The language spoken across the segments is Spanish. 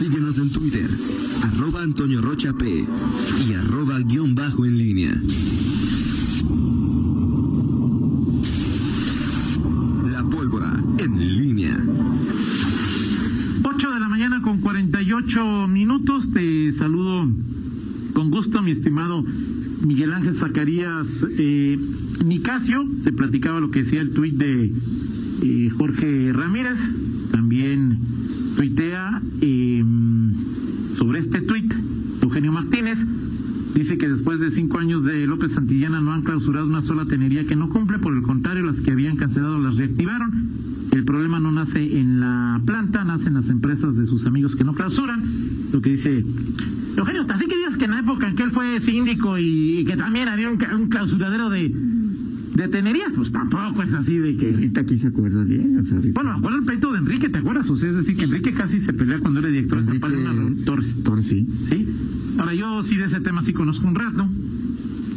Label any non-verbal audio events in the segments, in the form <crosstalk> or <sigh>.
Síguenos en Twitter, arroba Antonio Rocha P y arroba guion bajo en línea. La pólvora en línea. 8 de la mañana con 48 minutos. Te saludo con gusto, mi estimado Miguel Ángel Zacarías eh, Nicasio. Te platicaba lo que decía el tuit de eh, Jorge Ramírez. También tuitea eh, sobre este tuit Eugenio Martínez. Dice que después de cinco años de López Santillana no han clausurado una sola tenería que no cumple, por el contrario, las que habían cancelado las reactivaron. El problema no nace en la planta, nace en las empresas de sus amigos que no clausuran. Lo que dice Eugenio, así que digas que en la época en que él fue síndico y que también había un clausuradero de, de tenerías, pues tampoco es así de que... Ahorita aquí se acuerdas bien. O sea, ahorita- Bueno, me acuerdo el pleito de Enrique, ¿te acuerdas? O sea, es decir, que Enrique casi se pelea cuando era director de Zapal en una Torres. Torres, sí. ¿Sí? Ahora, yo sí de ese tema sí conozco un rato.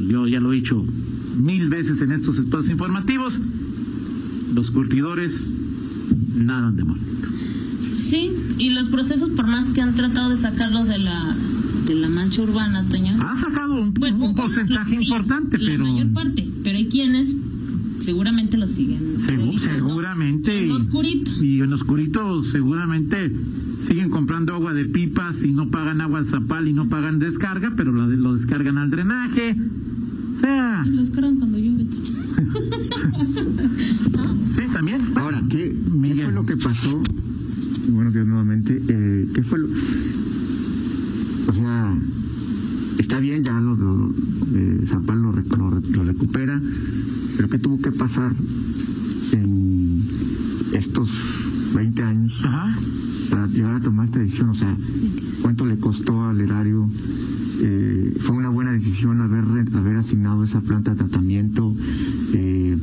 Yo ya lo he dicho mil veces en estos espacios informativos. Los curtidores nadan de muerte. Sí, y los procesos, por más que han tratado de sacarlos de la de la mancha urbana, Toño. Han sacado un, Bueno, un un- porcentaje sí, importante, la pero... mayor parte, pero hay quienes seguramente lo siguen. Segu- revisando. seguramente. En lo oscurito. Y en oscurito seguramente siguen comprando agua de pipas y no pagan agua al zapal y no pagan descarga, pero lo, de- lo descargan al drenaje. O sea, Y los cargan cuando llueve. Toño. <laughs> <laughs> sí, también. Ahora, ¿qué, qué fue lo que pasó? Buenos días nuevamente. Eh, ¿Qué fue lo.? Sea, está bien, ya lo, lo, eh, Zapal lo, rec- lo re- lo recupera, pero ¿qué tuvo que pasar en estos 20 años Ajá. para llegar a tomar esta decisión? O sea, ¿cuánto le costó al erario? Eh, fue una buena decisión haber, haber asignado esa planta de tratamiento. Eh,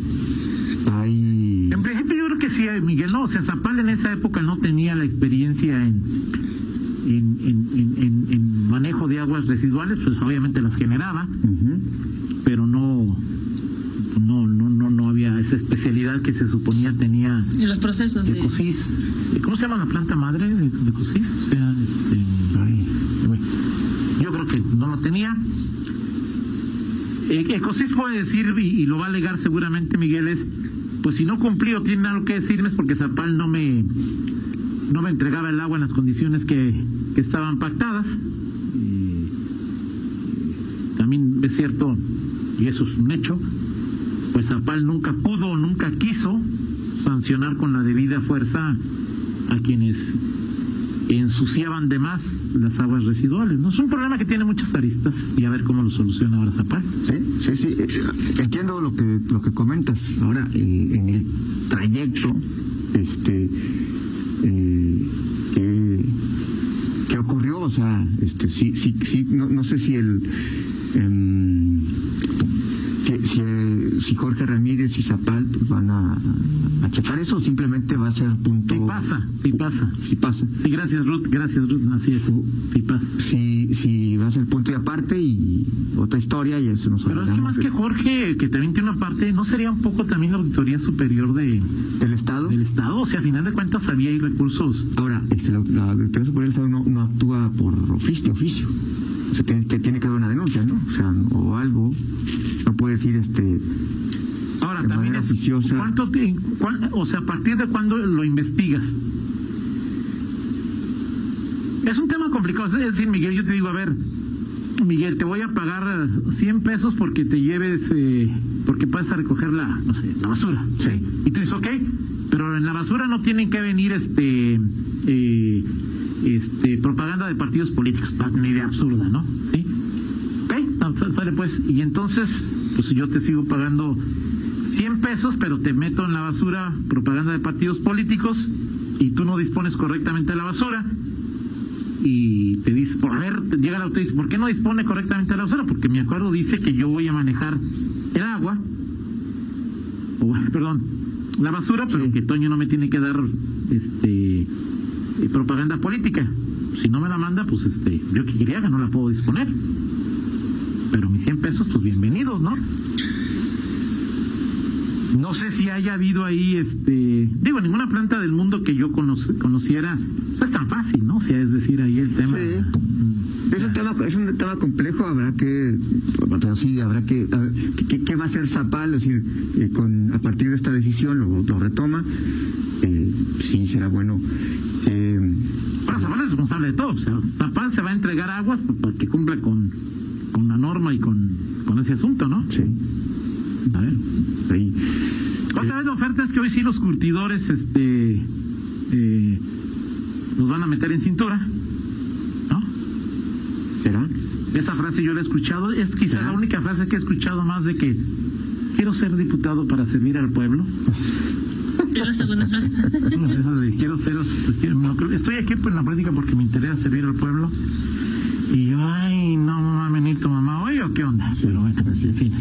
hay. En principio yo creo que sí, Miguel, no, o sea, Zapal en esa época no tenía la experiencia en, en, en, en- en- en manejo de aguas residuales, pues obviamente las generaba, pero no, no, no, no, no había esa especialidad que se suponía tenía Y los procesos de de... Cosis. ¿Cómo se llama la planta madre de, de Cosis? O sea, este, ay, bueno, yo creo que no lo tenía. Eh, Ecosis puede decir, y, y lo va a alegar seguramente Miguel, es, pues si no cumplí o tiene algo que decirme es porque Zapal no me, no me entregaba el agua en las condiciones que, que estaban pactadas. También es cierto, y eso es un hecho, pues Zapal nunca pudo, nunca quiso sancionar con la debida fuerza a quienes ensuciaban de más las aguas residuales. No es un problema que tiene muchas aristas y a ver cómo lo soluciona ahora Zapal. Sí, sí, sí. eh, Entiendo lo que lo que comentas. Ahora, eh, en el trayecto, este, eh, ¿qué, qué ocurrió? O sea, este, sí, sí, sí. No, no sé si el si, si, eh, si Jorge Ramírez y Zapal van a, a checar eso o simplemente va a ser punto. Sí pasa, sí pasa. Sí pasa. Sí, gracias Ruth, gracias Ruth, así es. Sí pasa. Si, si va a ser punto y aparte y otra historia y eso nos Pero es que más de- que Jorge, que también tiene una parte, ¿no sería un poco también la Auditoría Superior de, del Estado. del Estado? O sea, a final de cuentas había ahí recursos. Ahora, este, la, la Auditoría Superior del Estado no, no actúa por oficio, oficio. O sea, tiene que, tiene que haber una denuncia, ¿no? O sea, o algo. No puede decir, este, Ahora, De también es, oficiosa. ¿cuánto, cuán- o sea, a partir de cuándo lo investigas? Es un tema complicado. Es decir, Miguel, yo te digo, a ver, Miguel, te voy a pagar eh, 100 pesos porque te lleves, eh, porque puedes a recoger la, no sé, la basura. ¿sí? Y tú dices, ok, pero en la basura no tienen que venir este, eh, este, propaganda de partidos políticos. Una idea absurda, ¿no? ¿Sí? Ok, sale pues. Y entonces, pues yo te sigo pagando 100 pesos, pero te meto en la basura propaganda de partidos políticos y tú no dispones correctamente de la basura. Y te dice, por ver, llega la autoridad y dice, ¿por qué no dispone correctamente de la basura? Porque mi acuerdo dice que yo voy a manejar el agua, o, <laughs> perdón, la basura, pero que Toño no me tiene que dar este eh, propaganda política. Si no me la manda, pues este, yo que quería no la puedo disponer. Pero mis 100 pesos, pues bienvenidos, ¿no? no sé si haya habido ahí, este, digo, ninguna planta del mundo que yo conoc- conociera, o sea, es tan fácil, ¿no? O sea, es decir, ahí el tema. Sí. Es un tema, es un tema complejo, habrá que, pero sí, habrá que, ¿qué, va a hacer Zapal? Es decir, eh, con, a partir de esta decisión lo, lo retoma, eh, sí será bueno que Zapal es responsable de todo. O sea, Zapal se va a entregar aguas para que cumpla con, con la norma y con, con ese asunto, ¿no? sí, A ver. ahí. Otra vez la oferta es que hoy sí los curtidores este, eh, los van a meter en cintura. ¿No? ¿Será? Esa frase yo la he escuchado. Es quizá ¿Será? la única frase que he escuchado más de que quiero ser diputado para servir al pueblo. <laughs> Es la segunda frase. <laughs> Eso de quiero ser, no, estoy aquí en la práctica porque me interesa servir al pueblo. Y yo, ay, no me va a venir tu mamá hoy o qué onda. Pero bueno, pues en fin.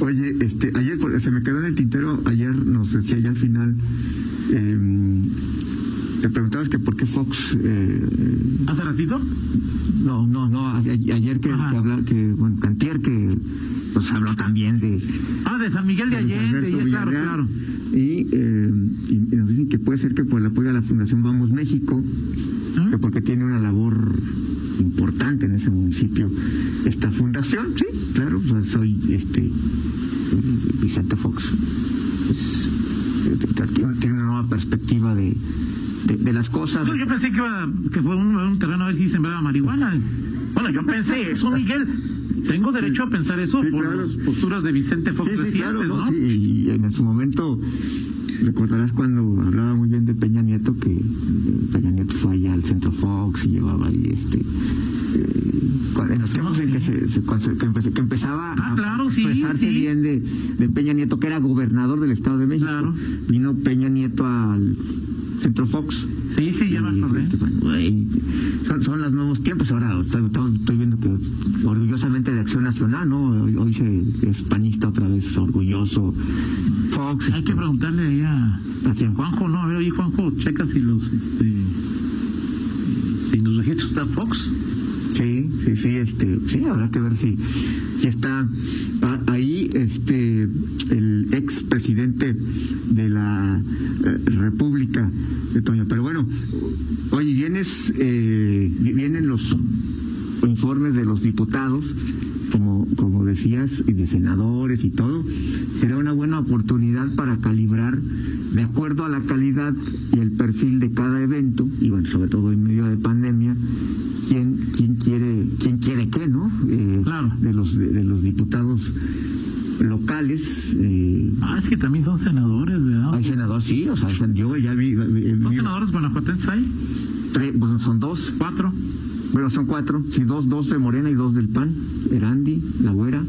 Oye, este, ayer se me quedó en el tintero, ayer nos decía ya al final, eh, te preguntabas que por qué Fox, eh, ¿Hace ratito? no, no, no, ayer que, que hablar, que, bueno, Cantier que pues habló también de, Ah, de San Miguel de Allende. Ya, claro, Villarreal. claro. Y, eh, y- y nos dicen que puede ser que por el apoyo a la Fundación Vamos México, ¿Ah? que porque tiene una labor importante en ese municipio esta fundación, sí, claro, soy este Vicente Fox. Pues, eh, tiene una nueva perspectiva de, de, de las cosas. No, yo pensé que, iba, que fue un, un terreno a ver si sembraba marihuana. Bueno, yo pensé eso, Miguel. Tengo derecho a pensar eso Sí, por claro. las posturas de Vicente Fox Sí, sí, claro, ¿no? ¿no? Sí, y en su momento recordarás cuando hablaba muy bien de Peña Nieto que eh, Peña Nieto fue allá al Centro Fox y llevaba ahí este eh, en los tiempos en que se, que, empecé- que empezaba Ah, claro, a sí, expresarse sí. bien de, de Peña Nieto que era gobernador del Estado de México Claro. vino Peña Nieto al Centro Fox Sí, sí, ya me acordé. son, son los nuevos tiempos. Ahora estoy, viendo que orgullosamente de Acción Nacional, ¿no? Hoy, hoy se es panista otra vez, orgulloso. Fox. Hay que este, preguntarle ahí a, ¿A quién? Juanjo, no, a ver, oye Juanjo, checa si los, este, si los registros está Fox. Sí, sí, sí, este, sí, habrá que ver si, si está ah, este, el ex presidente de la eh, República de Toño. Pero bueno, oye, vienes, eh, vi- vienen los informes de los diputados, como, como decías, y de senadores y todo. Será una buena oportunidad para calibrar de acuerdo a la calidad y el perfil de cada evento, y bueno, sobre todo en medio de pandemia, quién, quién quiere, quién quiere qué, ¿no? Eh, Claro. De los, de, de los diputados locales. Eh, Ah, es que también son senadores, ¿verdad? hay senadores, sí, o sea, yo ya vi, ¿Son senadores guanajuatenses hay? tres, pues son dos, ¿Cuatro? bueno, son cuatro, sí, dos, dos de Morena y dos del PAN, Erandi, La Güera,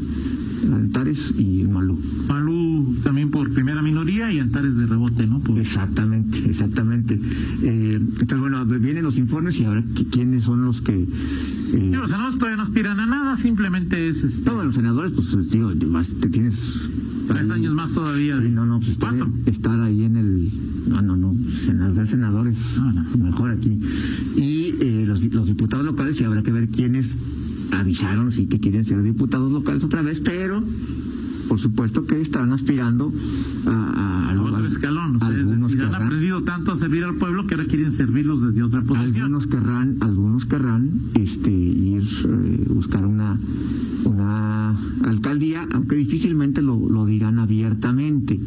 Antares y Malú. Malú también por primera minoría y Antares de rebote, ¿no? Por- Exactamente, exactamente. Eh, entonces, bueno, vienen los informes y ahora quiénes son los que... eh, los senadores todavía no aspiran a nada, simplemente es este, todos los senadores, pues digo, más te tienes... tres ahí- años más todavía. Sí, no, no, pues estar, ahí en el... No, no, no, senador, senadores, Ah, no. mejor aquí. Y eh, los, di- los diputados locales, y habrá que ver quiénes avisaron, sí, que quieren ser diputados locales otra vez, pero por supuesto que están aspirando a... a, a- a otro escalón. Tanto a servir al pueblo que ahora quieren servirlos desde otra posición. algunos querrán algunos querrán este ir eh, buscar una una alcaldía aunque difícilmente lo, lo dirán abiertamente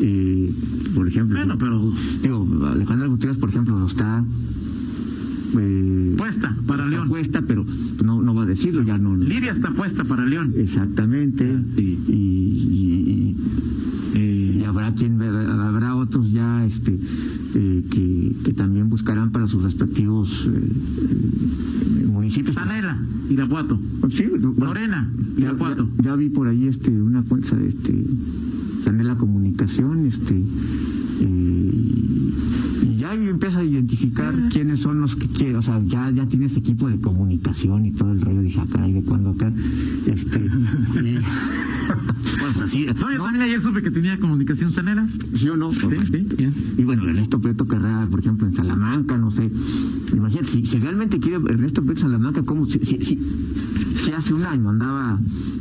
Eh, por ejemplo Bueno, pero digo Alejandra Gutiérrez por ejemplo no está eh, puesta para está León. puesta pero no no va a decirlo ya no Lidia está puesta para León. exactamente Ah, sí. y, y habrá quien habrá otros ya este eh, que, que también buscarán para sus respectivos eh, eh, municipios Sanela, Irapuato. Sí, bueno, Lorena, ya, Irapuato. ya- ya vi por ahí este una cuenta de este Sanela Comunicación este eh, y ya empieza a identificar quiénes son los que quiere, o sea, ya, ya tienes equipo de comunicación y todo el rollo, dije acá y de cuando acá, este, <laughs> y- así, No, yo ayer supe que tenía comunicación Sanela. ¿Sí o no? Sí, sí. Y bueno, Ernesto Prieto Carrera, por ejemplo, en Salamanca, no sé. Imagínate, si, si realmente quiere Ernesto Prieto Salamanca, ¿cómo? Si, si, si, hace un año andaba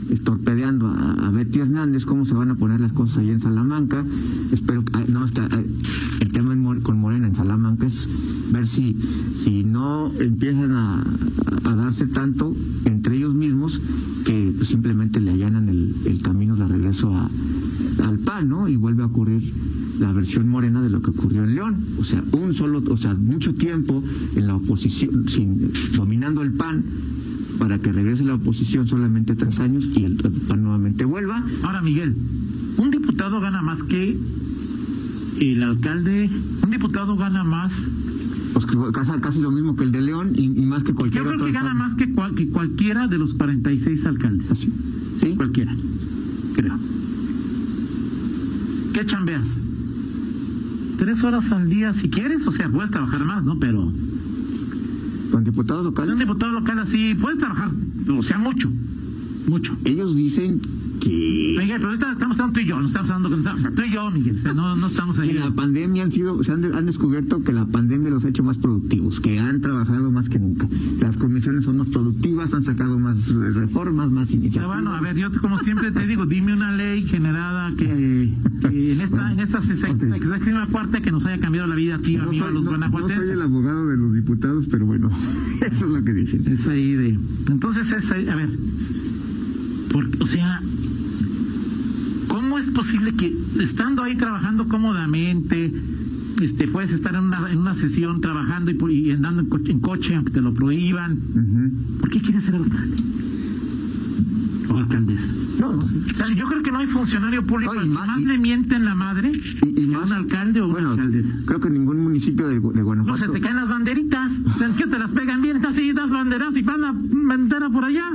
estorpedeando a, a Betty Hernández, ¿cómo se van a poner las cosas ahí en Salamanca? Espero no, está, ay, el tema con Morena en Salamanca es ver si, si no empiezan a, a darse tanto entre ellos mismos simplemente le allanan el, el camino de regreso al PAN, ¿no? Y vuelve a ocurrir la versión morena de lo que ocurrió en León. O sea, un solo, o sea, mucho tiempo en la oposición, sin, dominando el PAN, para que regrese la oposición solamente tres años y el, el PAN nuevamente vuelva. Ahora, Miguel, un diputado gana más que el alcalde. Un diputado gana más. Pues casi, casi lo mismo que el de León y, y más que cualquier Yo creo que gana más que, cual- que cualquiera de los 46 alcaldes. Así. ¿Sí? Cualquiera, creo. ¿Qué chambeas? Tres horas al día si quieres, o sea, puedes trabajar más, ¿no? Pero Con diputados locales. diputado local así, puedes trabajar, o sea, mucho, mucho. Ellos dicen que Miguel, pero ahorita estamos hablando tú y yo, no estamos hablando con... O sea, tú y yo, Miguel, o sea, no, no estamos ahí. en la pandemia han sido, se han, han descubierto que la pandemia los ha hecho más productivos, que han trabajado más que nunca. Las comisiones son más productivas, han sacado más reformas, más Pero iniciativas. bueno, a ver, yo como siempre te digo, dime una ley generada que, que en esta en esta sexagésima cuarta que nos haya cambiado la vida a ti, no mí, a soy, los no- no soy el abogado de los diputados, pero bueno, <laughs> eso es lo que dicen. Es ahí de. Entonces es ahí, a ver. por- o sea, ¿cómo es posible que estando ahí trabajando cómodamente, este, puedes estar en una, en una sesión trabajando y, y andando en coche, en coche, aunque te lo prohíban? ¿Por qué quieres ser alcalde? O alcaldesa. No, no, sí. O sea, yo creo que no hay funcionario público No, que más- más y- le mienten la madre Y, y que más, un alcalde o bueno, una alcaldesa. creo que ningún municipio de, de No, Guanajuato. se te caen las banderitas. Sea, que te las pegan bien, así das banderas y van la bandera por allá.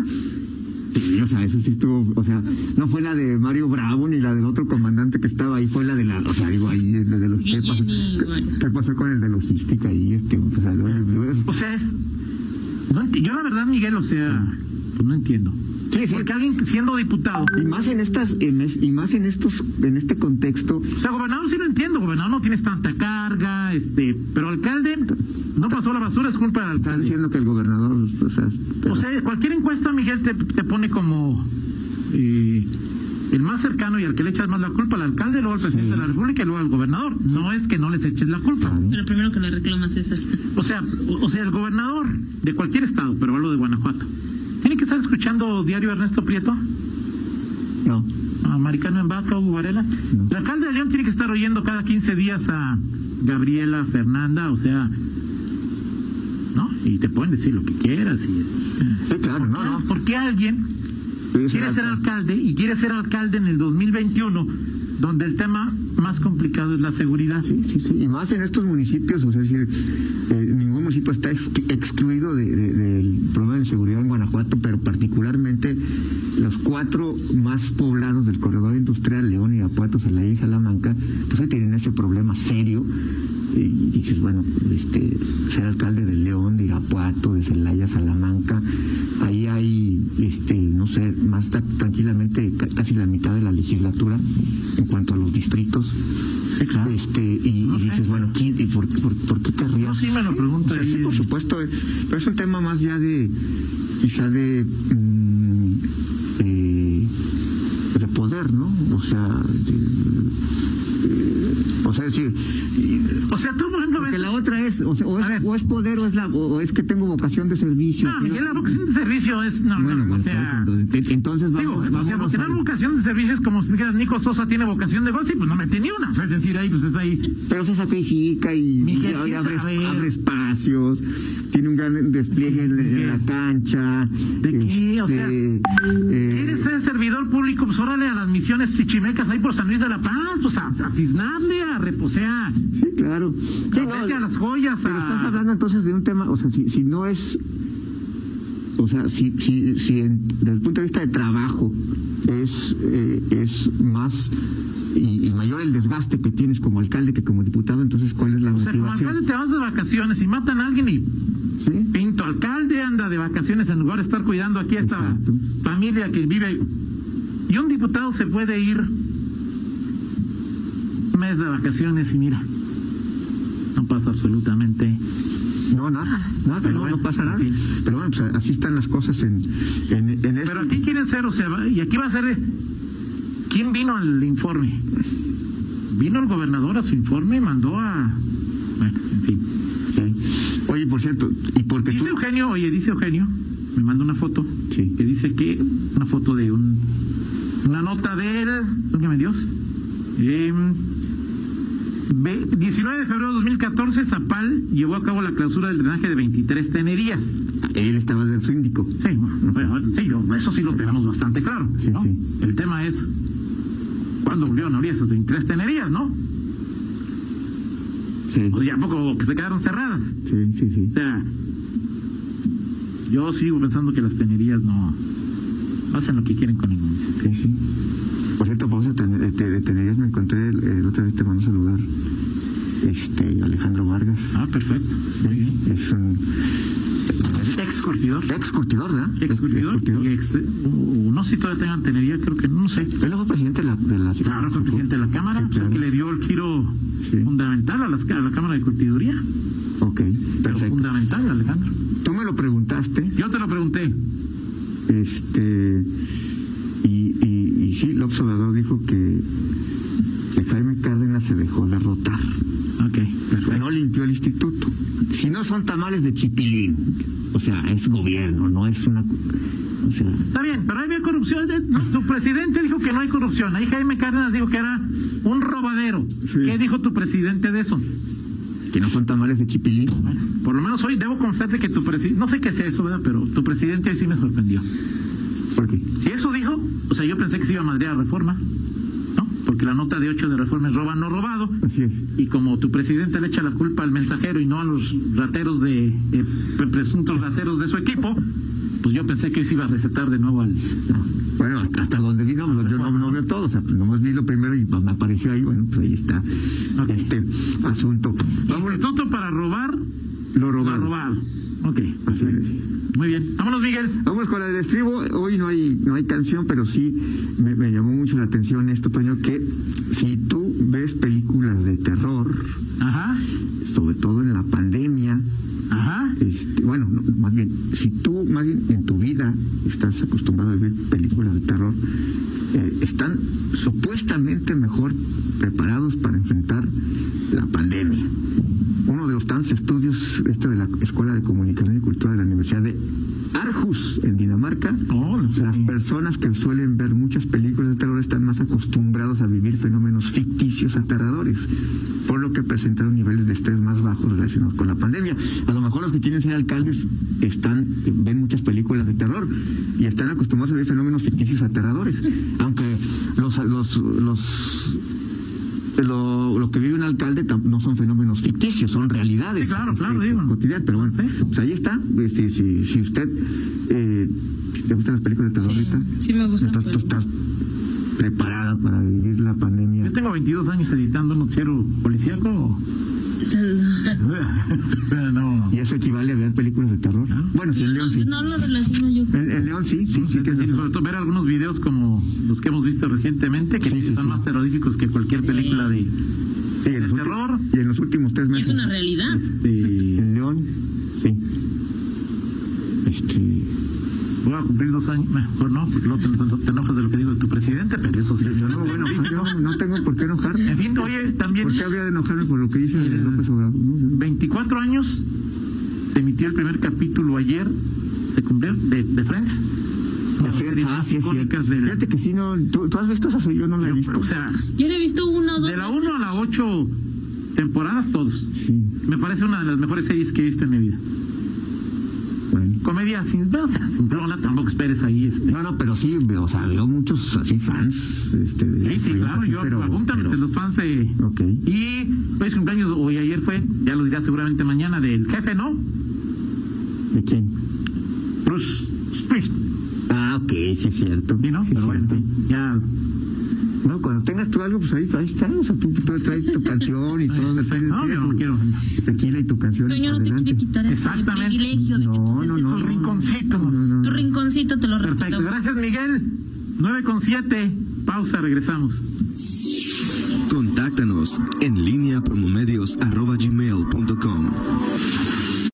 Sí, o sea, eso sí estuvo, o sea, no fue la de Mario Bravo ni la del otro comandante que estaba ahí, fue la de la, o sea, digo ahí, la de los, ¿qué pasó, Guillén y, bueno. ¿qué, qué pasó con el de logística ahí? Este, o sea, lo- O sea, es. no yo la verdad, Miguel, o sea, pues no entiendo. Sí, sí. Porque alguien siendo diputado. Y más en estas, en es- y más en estos, en este contexto, O sea, gobernador sí lo entiendo, gobernador no tienes tanta carga, este, pero alcalde no pasó la basura, es culpa del estás alcalde. diciendo que el gobernador, o sea, pero- O sea, cualquier encuesta, Miguel, te, te pone como eh, el más cercano y al que le echas más la culpa al alcalde, luego al presidente de la República y luego al gobernador. No es que no les eches la culpa. Pero primero que le reclamas es el... O sea, o, o sea, el gobernador de cualquier estado, pero hablo de Guanajuato, que estar escuchando diario Ernesto Prieto, no, a Maricano en Vaca, Hugo Varela. El alcalde de León tiene que estar oyendo cada 15 días a Gabriela, Fernanda, o sea, ¿no? Y te pueden decir lo que quieras. Y, sí, claro, no, no. ¿Por qué alguien Quiere ser alcalde y quiere ser alcalde en el 2021, donde el tema más complicado es la seguridad? Sí, sí, sí. Y más en estos municipios, o sea, eh, ningún municipio está ex- excluido de- de- del problema de seguridad en Guanajuato, pero particularmente los cuatro más poblados del corredor industrial, León, Irapuato, Celaya y Salamanca, pues ahí tienen ese problema serio. Y dices, bueno, este, ser alcalde de León, de Irapuato, de Celaya, Salamanca, ahí hay, este, no sé, más tranquilamente ca- casi la mitad de la legislatura en cuanto a los distritos. Sí, claro. Este, y, No y dices, bueno, ¿quién, y por, por, por qué querrías? No, sí me lo pregunto O sea, sí, por supuesto, eh, pero es un tema más ya de, quizá de, poder, ¿no? O sea, eh, o sea, decir, O sea, tú, por ejemplo, porque ves... la otra es, o, sea, o es, ver. o es poder o es la, o es que tengo vocación de servicio. No, Miguel, la vocación de servicio es... No, Bueno, no, o sea... entonces, entonces Digo, vamos, o sea, porque vocación de servicio es como si dijeras Nico Sosa tiene vocación de sí, pues no metí ni una. O sea, es decir, ahí, pues está ahí. pero se sacrifica y, Miguel, y ¿qué abre, espacios, tiene un gran despliegue en, en la cancha. ¿De qué? O sea, este, eh, ¿Quieres ser servidor público? Pues órale a las misiones chichimecas ahí por San Luis de la Paz, pues a, a a reposea, sí, claro. Sí, no, a las joyas, pero a... estás hablando entonces de un tema, o sea, si, si no es, o sea, si, si, si en- desde el punto de vista de trabajo es, eh, es más y, y mayor el desgaste que tienes como alcalde que como diputado, entonces ¿cuál es la O sea, como motivación? alcalde te vas de vacaciones y matan a alguien y ¿Sí? pinto alcalde anda de vacaciones en lugar de estar cuidando aquí a esta Exacto. familia que vive. Y un diputado se puede ir un mes de vacaciones y mira, no pasa absolutamente No, nada, nada, Pero no, bueno, no pasa nada. Pero bueno, pues así están las cosas en, en, en este. Pero aquí quieren ser, o sea, y aquí va a ser. eh, ¿Quién vino al informe? Vino el gobernador a su informe, mandó a. Bueno, en fin. Sí. Oye, por cierto, y porque tú. Dice Eugenio, oye, dice Eugenio, me manda una foto, Sí. que dice que una foto de un una nota de él, válgame Dios, em, ve- 19 de febrero de 2014, Zapal llevó a cabo la clausura del drenaje de 23 tenerías. Él estaba del síndico. Sí, bueno, sí, yo- eso sí lo tenemos bastante claro. Sí, ¿no? sí. El tema es cuándo volvieron a abrir esas 23 tenerías, ¿no? Sí, O ya poco que se quedaron cerradas. sí, sí. sí. O sea, yo sigo pensando que las tenerías no hacen lo que quieren con el municipio. Sí, sí. Por cierto, por eso de, de- de Tenerías me encontré, el, el otra vez te mando a saludar, este, Alejandro Vargas. Ah, perfecto. Muy bien. Es un Ex curtidor. ex curtidor, ¿verdad? Ex curtidor. Y ex, uh, no sé si todavía tengan tenería, creo que no sé. Él fue presidente de la... De la Claro, fue presidente de la Cámara, Sí, claro. que le dio el giro Sí. fundamental a, las, a la Cámara de Curtiduría. Ok, Pero perfecto. fundamental, Alejandro. Tú me lo preguntaste, Yo te lo pregunté. Este... Y, y, y sí, López Obrador dijo que, que Jaime Cárdenas se dejó derrotar. Ok, perfecto. No limpió el instituto. Si no son tamales de chipilín, o sea, es gobierno, no es una... O sea, Está bien, pero había corrupción. Eh, no, Tu presidente dijo que no hay corrupción. Ahí Jaime Cárdenas dijo que era un robadero. Sí. ¿Qué dijo tu presidente de eso? Que no son tamales de chipilín. Por lo menos hoy debo confesarte que tu presidente, no sé qué sea eso, ¿verdad? Pero tu presidente hoy sí me sorprendió. ¿Por qué? Si eso dijo, o sea, yo pensé que se iba a madrear reforma, ¿no? Porque la nota de 8 de reforma es roba, no robado. Así es. Y como tu presidente le echa la culpa al mensajero y no a los rateros de, eh, presuntos rateros de su equipo, pues yo pensé que se iba a recetar de nuevo al. Bueno, hasta, hasta donde vino, yo no, no veo todo, o sea, pues nomás vi lo primero y me apareció ahí, bueno, pues ahí está este asunto. Vamos, Instituto para robar lo lo robado. robado. Ok, Así perfecto. es. Muy bien. Vámonos, Miguel. Vamos con el estribo. Hoy no hay no hay canción, pero sí me, me llamó mucho la atención esto, Toño, que si tú ves películas de terror, Ajá, sobre todo en la pandemia, ajá. este, bueno, no, más bien, si tú más bien en tu vida estás acostumbrado a ver películas de terror, eh, están supuestamente mejor preparados para enfrentar la pandemia. Uno de los tantos estudios, este de la Escuela de Comunicación y Cultura de la Universidad de Aarhus, en Dinamarca, Oh, las personas que suelen ver muchas películas de terror están más acostumbrados a vivir fenómenos ficticios aterradores, por lo que presentaron niveles de estrés más bajos relacionados con la pandemia. A lo mejor los que quieren ser alcaldes están ven muchas películas de terror y están acostumbrados a vivir fenómenos ficticios aterradores, aunque los los los lo, lo que vive un alcalde no son fenómenos ficticios, son realidades. Sí, claro, claro, este, digo. cotidianas, pero bueno, pues ahí está. Eh, Si, si, si usted eh, le gustan las películas de terror, Sí, sí me gustan, entonces tú pero- estás preparada para vivir la pandemia. Yo tengo 22 años editando un noticiero policíaco. <laughs> no. Y eso equivale a ver películas de terror. Bueno, sí, en León sí. No lo relaciono yo. En, en León sí, sí, sí. Sobre todo ver algunos videos como los que hemos visto recientemente, que Sí, sí, son sí. más terroríficos que cualquier Sí. película de el terror. Y en los últimos tres Es meses. una realidad. este, En León, sí. Este. Voy a cumplir dos años, mejor no, porque luego te, te enojas de lo que digo de tu presidente, pero eso sí. Yo no me voy a enojar, yo no tengo por qué enojarme. En fin, oye, también ¿Por qué habría de enojarme por lo que dice Eh, López Obrador? No, no. 24 años se emitió el primer capítulo ayer, se cumplió, de, de Friends. Ah, sí, Fíjate que sí, no. ¿Tú, tú has visto esa? Yo no la he visto. O sea, Yo le he visto una o dos de la veces. 1 a la 8 temporadas, todos. Sí, Me parece una de las mejores series que he visto en mi vida. Comedia sin, o sea, sin tampoco esperes ahí. Este. No, no, pero sí, o sea, veo muchos así fans. Este, de- Sí, sí, claro, así, yo pero- apúntame pero- de los fans de... Ok. Y pues cumpleaños hoy ayer fue, ya lo dirá seguramente mañana, del jefe, ¿no? ¿De quién? Bruce Springsteen, Ah, ok, sí es cierto. ¿sí, no? Sí Pero bueno, ya... No, cuando tengas tú algo, pues ahí, ahí está. O sea, tú, tú traes tu <laughs> canción y todo. perfecto. No, yo no quiero. Tequila y tu canción. Toño no te quiere quitar ese Exactamente. privilegio de que No, tú seas no, el no, El rinconcito. No, no, Tu rinconcito te lo Perfecto, respeto. gracias Miguel. 9 con 7, pausa, regresamos. Contáctanos en línea promomedios